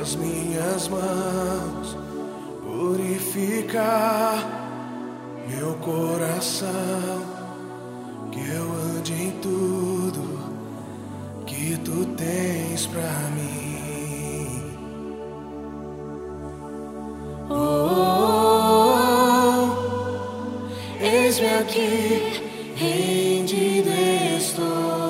as minhas mãos, purificar meu coração, que eu ande em tudo que tu tens pra mim. Oh, oh, oh eis-me aqui, rendido estou.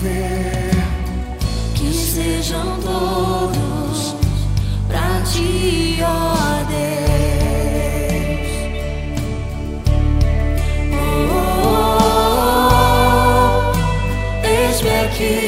viver, que sejam todos pra ti, ó Deus. Oh, oh, oh, oh aqui.